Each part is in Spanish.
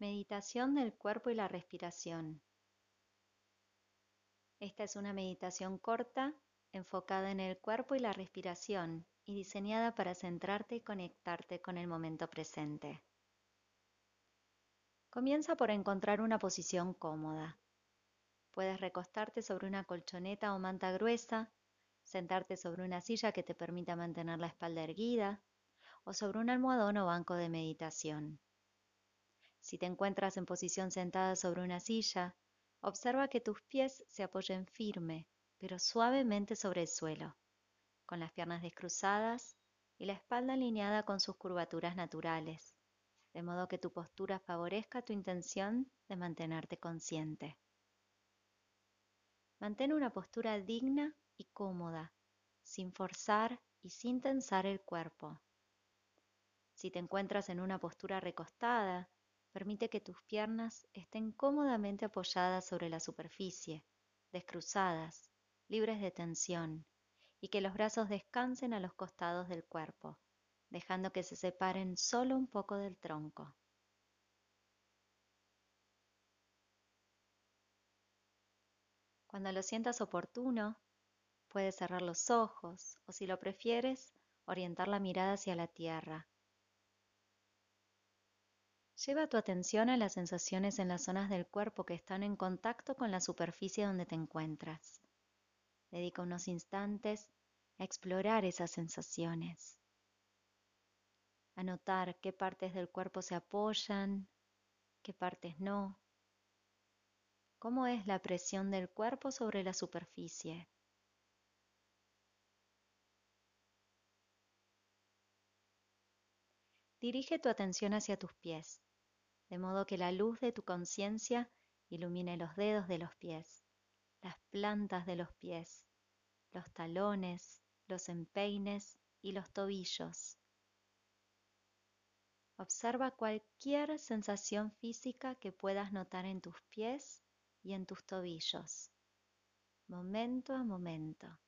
Meditación del cuerpo y la respiración. Esta es una meditación corta, enfocada en el cuerpo y la respiración y diseñada para centrarte y conectarte con el momento presente. Comienza por encontrar una posición cómoda. Puedes recostarte sobre una colchoneta o manta gruesa, sentarte sobre una silla que te permita mantener la espalda erguida o sobre un almohadón o banco de meditación. Si te encuentras en posición sentada sobre una silla, observa que tus pies se apoyen firme, pero suavemente sobre el suelo, con las piernas descruzadas y la espalda alineada con sus curvaturas naturales, de modo que tu postura favorezca tu intención de mantenerte consciente. Mantén una postura digna y cómoda, sin forzar y sin tensar el cuerpo. Si te encuentras en una postura recostada, Permite que tus piernas estén cómodamente apoyadas sobre la superficie, descruzadas, libres de tensión, y que los brazos descansen a los costados del cuerpo, dejando que se separen solo un poco del tronco. Cuando lo sientas oportuno, puedes cerrar los ojos o si lo prefieres, orientar la mirada hacia la tierra Lleva tu atención a las sensaciones en las zonas del cuerpo que están en contacto con la superficie donde te encuentras. Dedica unos instantes a explorar esas sensaciones, a notar qué partes del cuerpo se apoyan, qué partes no, cómo es la presión del cuerpo sobre la superficie. Dirige tu atención hacia tus pies de modo que la luz de tu conciencia ilumine los dedos de los pies, las plantas de los pies, los talones, los empeines y los tobillos. Observa cualquier sensación física que puedas notar en tus pies y en tus tobillos, momento a momento.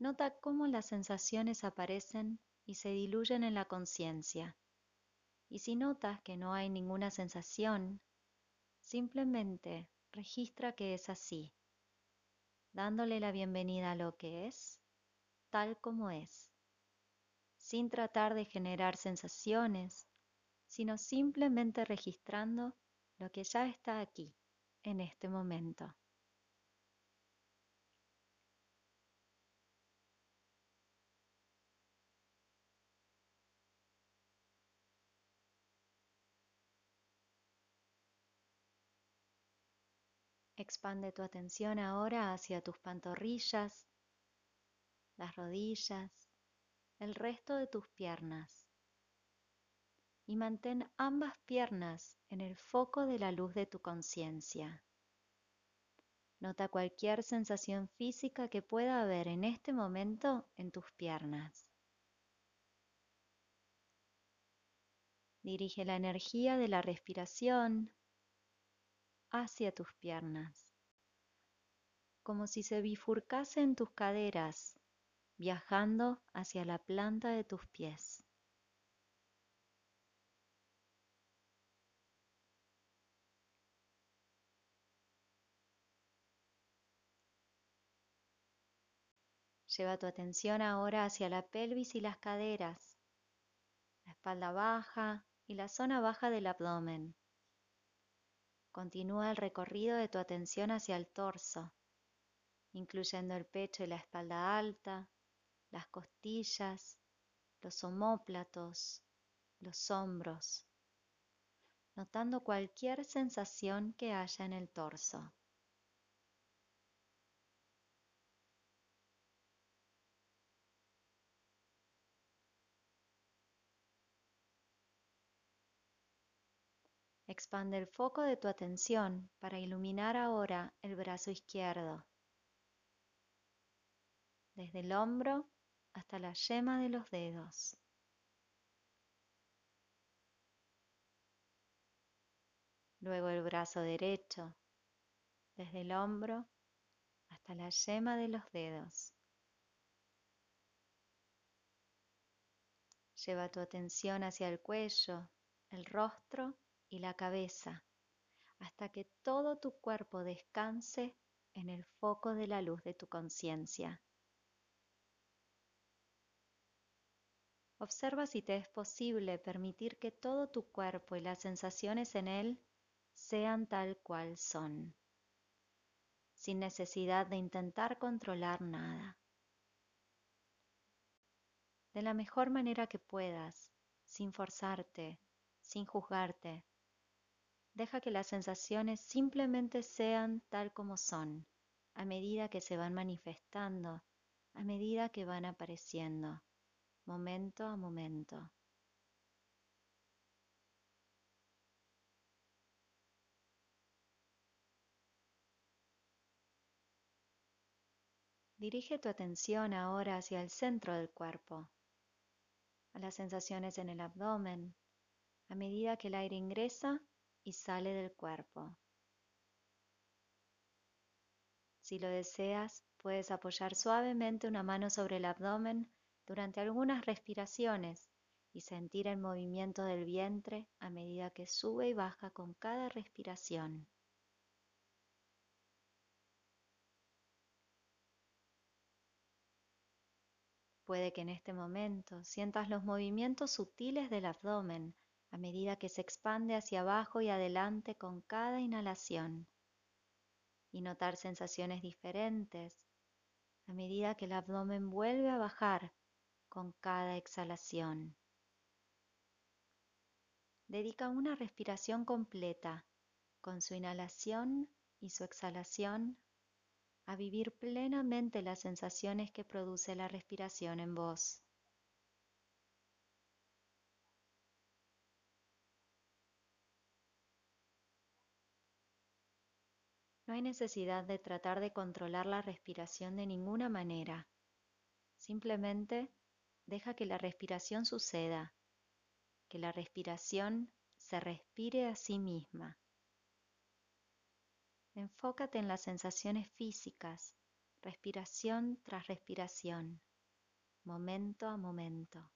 Nota cómo las sensaciones aparecen y se diluyen en la conciencia. Y si notas que no hay ninguna sensación, simplemente registra que es así, dándole la bienvenida a lo que es, tal como es, sin tratar de generar sensaciones, sino simplemente registrando lo que ya está aquí, en este momento. Expande tu atención ahora hacia tus pantorrillas, las rodillas, el resto de tus piernas. Y mantén ambas piernas en el foco de la luz de tu conciencia. Nota cualquier sensación física que pueda haber en este momento en tus piernas. Dirige la energía de la respiración hacia tus piernas, como si se bifurcase en tus caderas, viajando hacia la planta de tus pies. Lleva tu atención ahora hacia la pelvis y las caderas, la espalda baja y la zona baja del abdomen. Continúa el recorrido de tu atención hacia el torso, incluyendo el pecho y la espalda alta, las costillas, los omóplatos, los hombros, notando cualquier sensación que haya en el torso. Expande el foco de tu atención para iluminar ahora el brazo izquierdo, desde el hombro hasta la yema de los dedos. Luego el brazo derecho, desde el hombro hasta la yema de los dedos. Lleva tu atención hacia el cuello, el rostro y la cabeza, hasta que todo tu cuerpo descanse en el foco de la luz de tu conciencia. Observa si te es posible permitir que todo tu cuerpo y las sensaciones en él sean tal cual son, sin necesidad de intentar controlar nada. De la mejor manera que puedas, sin forzarte, sin juzgarte. Deja que las sensaciones simplemente sean tal como son, a medida que se van manifestando, a medida que van apareciendo, momento a momento. Dirige tu atención ahora hacia el centro del cuerpo, a las sensaciones en el abdomen, a medida que el aire ingresa y sale del cuerpo. Si lo deseas, puedes apoyar suavemente una mano sobre el abdomen durante algunas respiraciones y sentir el movimiento del vientre a medida que sube y baja con cada respiración. Puede que en este momento sientas los movimientos sutiles del abdomen a medida que se expande hacia abajo y adelante con cada inhalación y notar sensaciones diferentes a medida que el abdomen vuelve a bajar con cada exhalación. Dedica una respiración completa con su inhalación y su exhalación a vivir plenamente las sensaciones que produce la respiración en vos. No hay necesidad de tratar de controlar la respiración de ninguna manera. Simplemente deja que la respiración suceda, que la respiración se respire a sí misma. Enfócate en las sensaciones físicas, respiración tras respiración, momento a momento.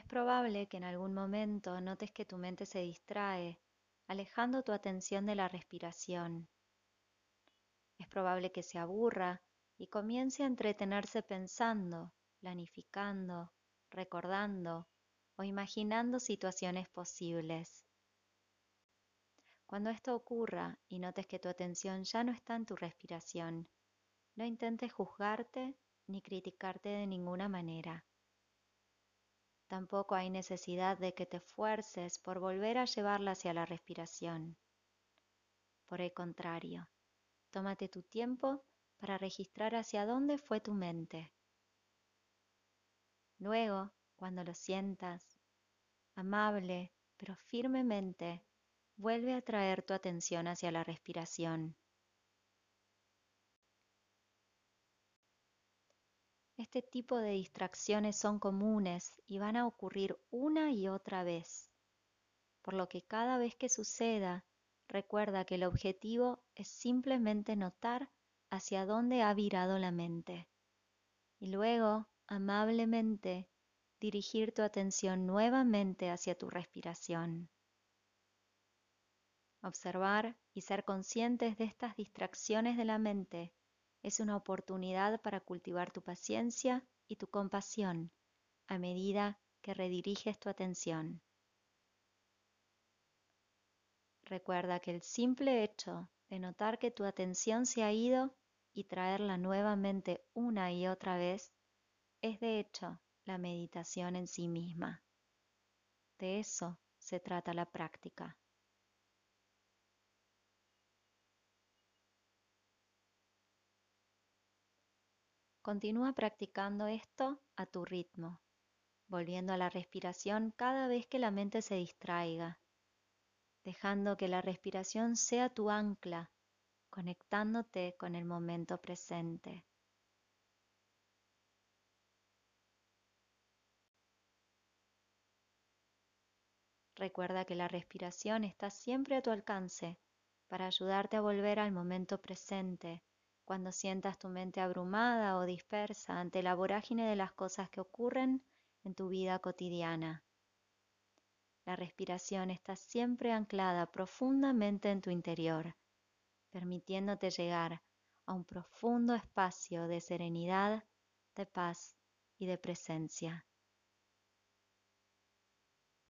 Es probable que en algún momento notes que tu mente se distrae, alejando tu atención de la respiración. Es probable que se aburra y comience a entretenerse pensando, planificando, recordando o imaginando situaciones posibles. Cuando esto ocurra y notes que tu atención ya no está en tu respiración, no intentes juzgarte ni criticarte de ninguna manera. Tampoco hay necesidad de que te fuerces por volver a llevarla hacia la respiración. Por el contrario, tómate tu tiempo para registrar hacia dónde fue tu mente Luego, cuando lo sientas, amable pero firmemente, vuelve a traer tu atención hacia la respiración. Este tipo de distracciones son comunes y van a ocurrir una y otra vez, por lo que cada vez que suceda, recuerda que el objetivo es simplemente notar hacia dónde ha virado la mente. Y luego amablemente dirigir tu atención nuevamente hacia tu respiración. Observar y ser conscientes de estas distracciones de la mente es una oportunidad para cultivar tu paciencia y tu compasión a medida que rediriges tu atención. Recuerda que el simple hecho de notar que tu atención se ha ido y traerla nuevamente una y otra vez es de hecho la meditación en sí misma. De eso se trata la práctica. Continúa practicando esto a tu ritmo, volviendo a la respiración cada vez que la mente se distraiga, dejando que la respiración sea tu ancla, conectándote con el momento presente. Recuerda que la respiración está siempre a tu alcance para ayudarte a volver al momento presente cuando sientas tu mente abrumada o dispersa ante la vorágine de las cosas que ocurren en tu vida cotidiana. La respiración está siempre anclada profundamente en tu interior, permitiéndote llegar a un profundo espacio de serenidad, de paz y de presencia.